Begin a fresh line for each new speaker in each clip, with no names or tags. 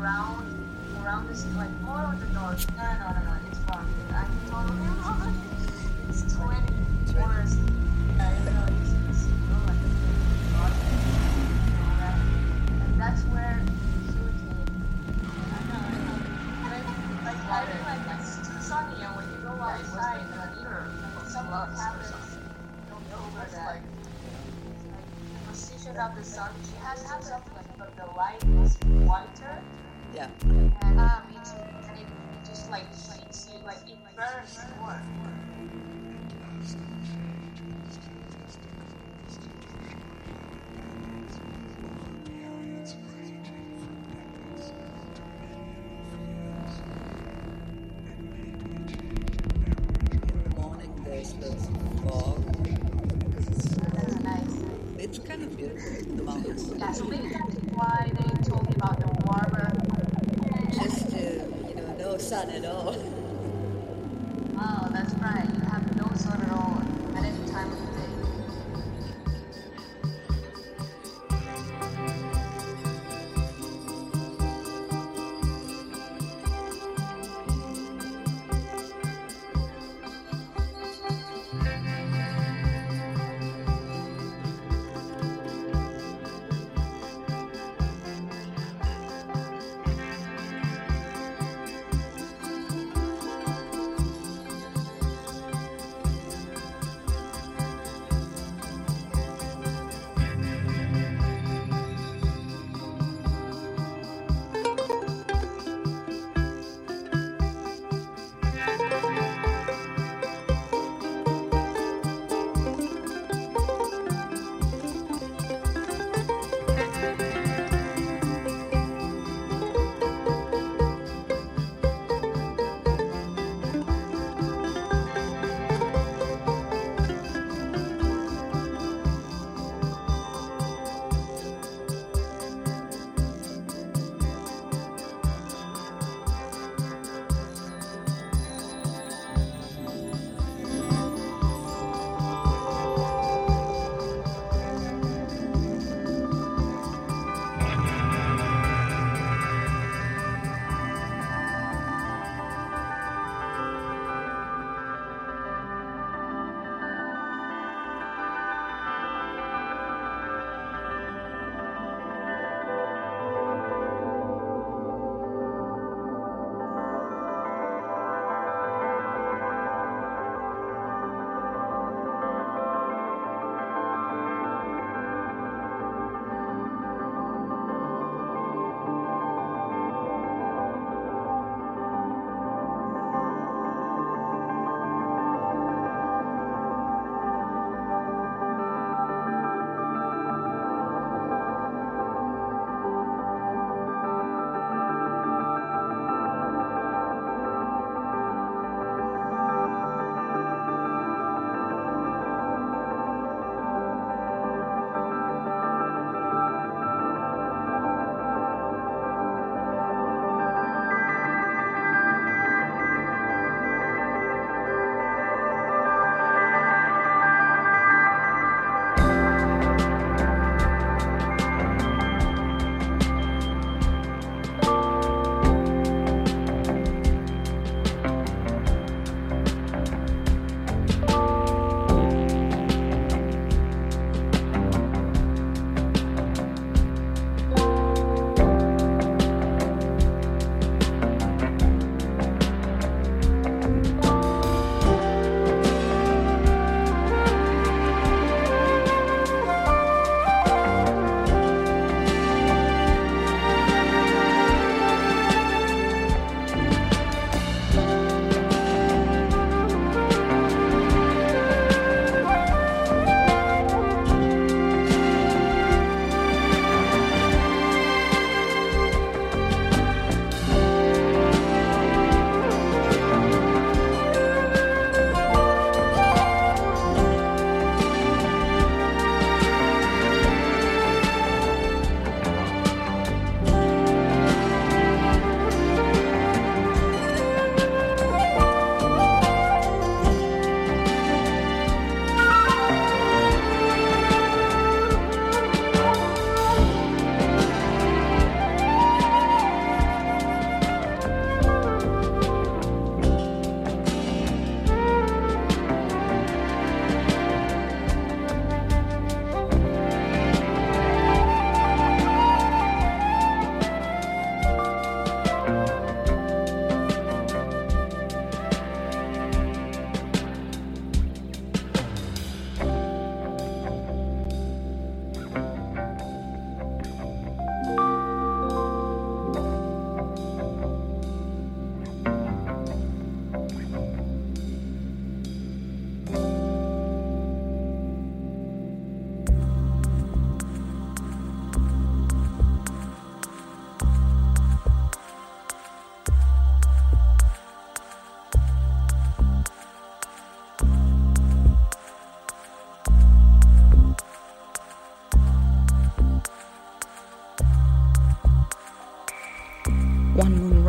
around around this like all on the north. No, no, no, no,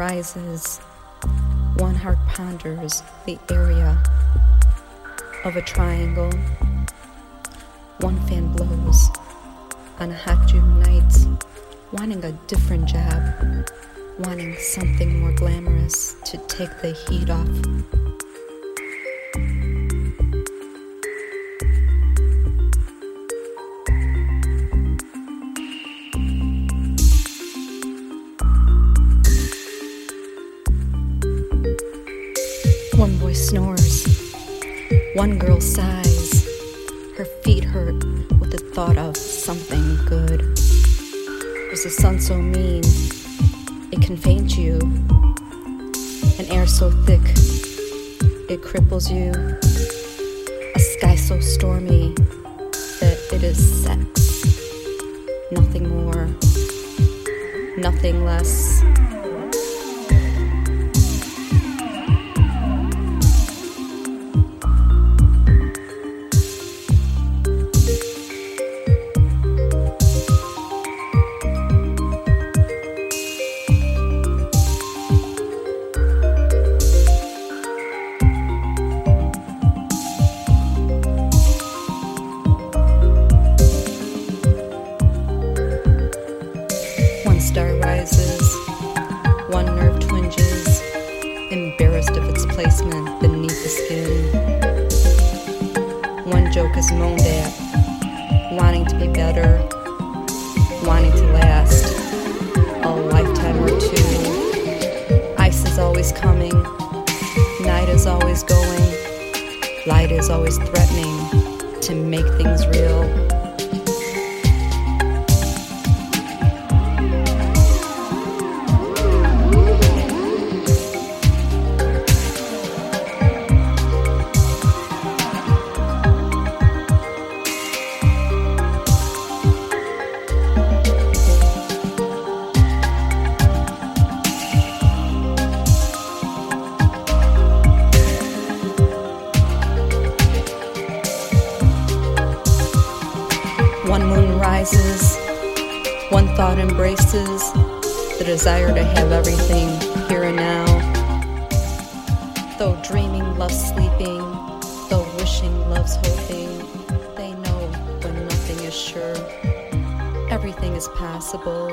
rises, one heart ponders the area of a triangle. One fan blows on a hot June night, wanting a different job, wanting something more glamorous to take the heat off. Boy snores, one girl sighs. Her feet hurt with the thought of something good. Was the sun so mean it can faint you? An air so thick it cripples you. A sky so stormy that it is sex. Nothing more, nothing less. The desire to have everything here and now. Though dreaming loves sleeping, though wishing loves hoping, they know when nothing is sure, everything is possible.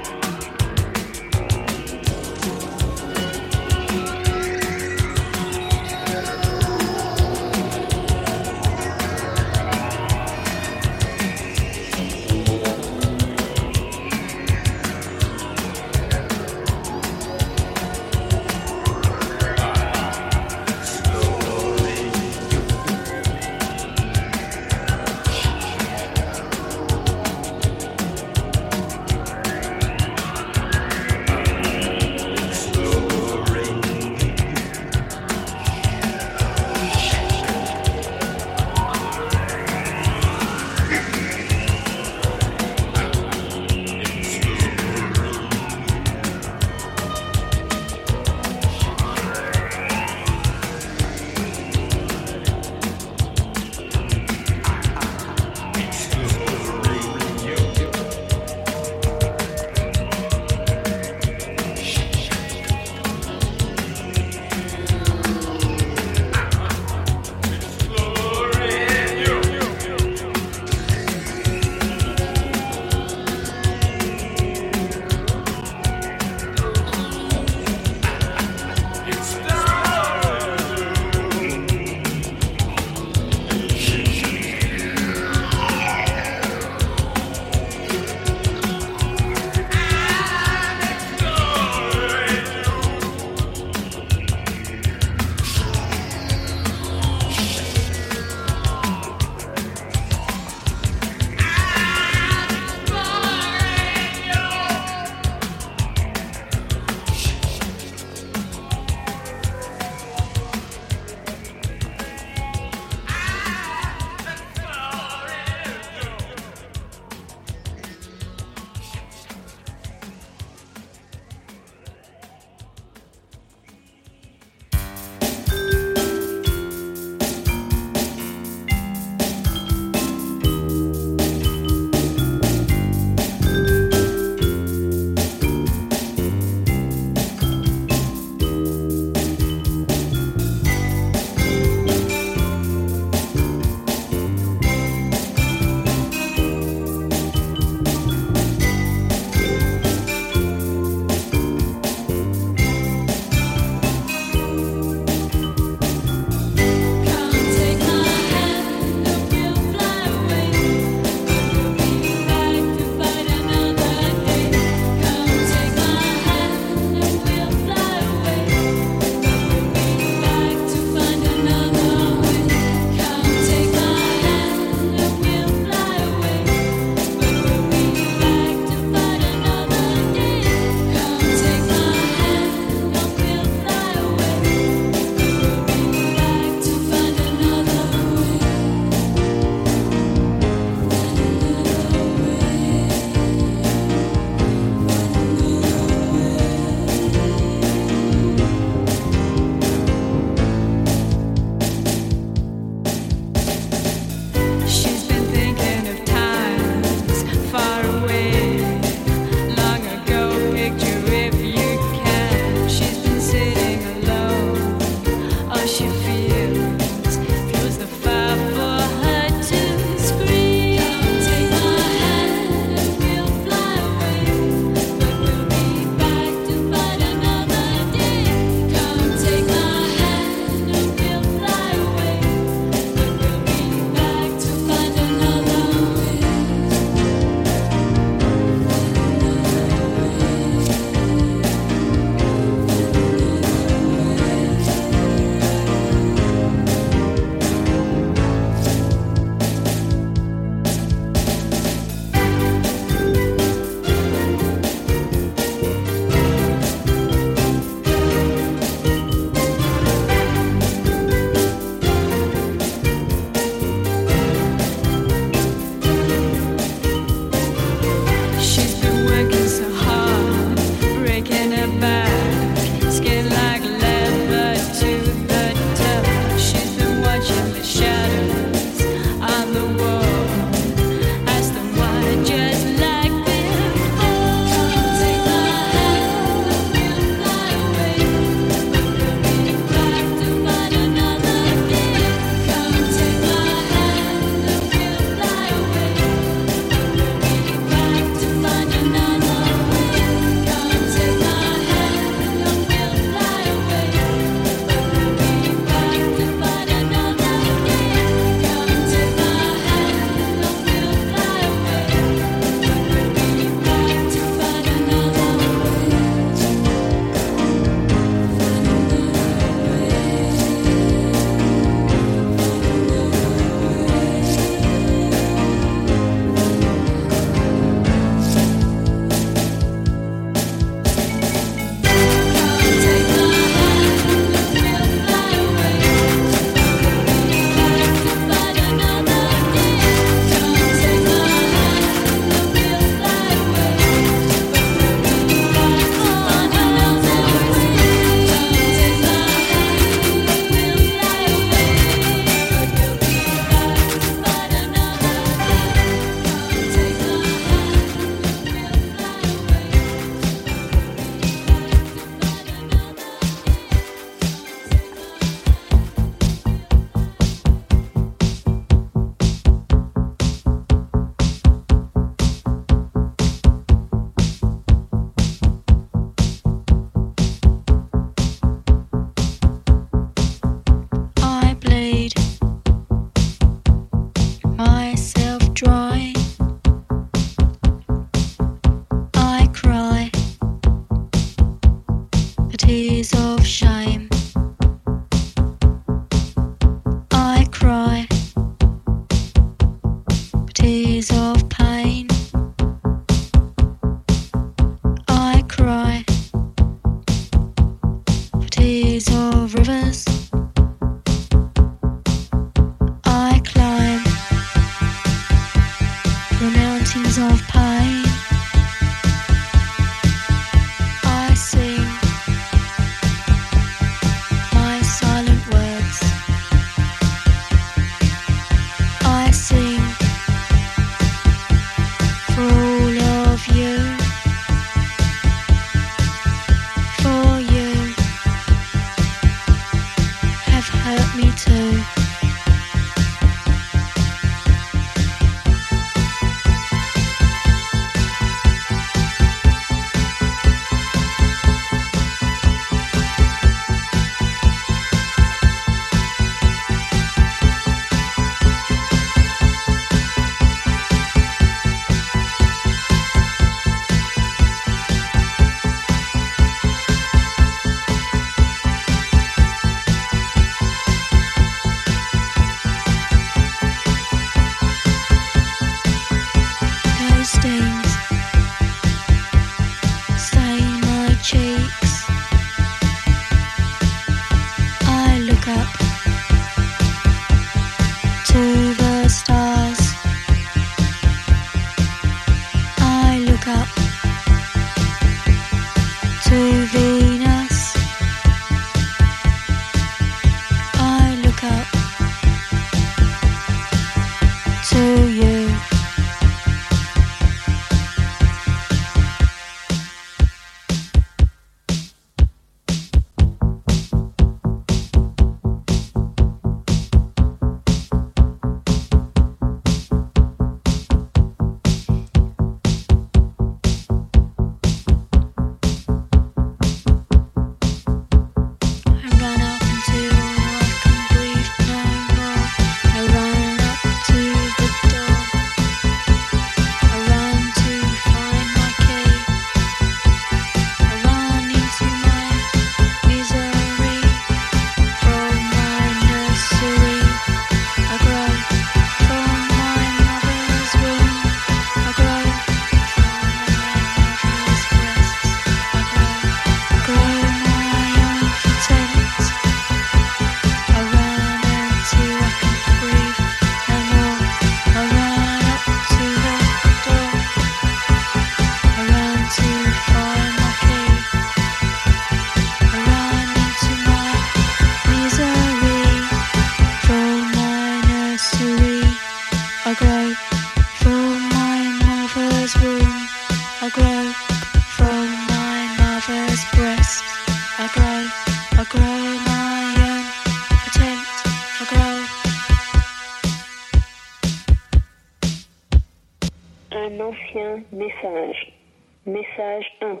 Message. Message 1.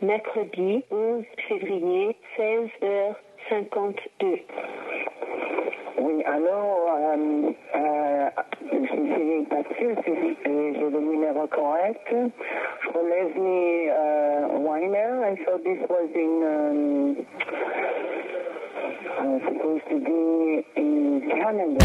Mercredi 11 février, 16h52.
Oui, alors, euh, euh, je pas si j'ai le numéro correct. Renesney uh, Weiner, and so this was in, um, uh, supposed to be in Canada.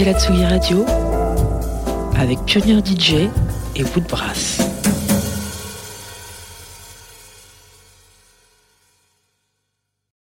Écoutez la Tsugi Radio avec Pionnier DJ et Woodbrass.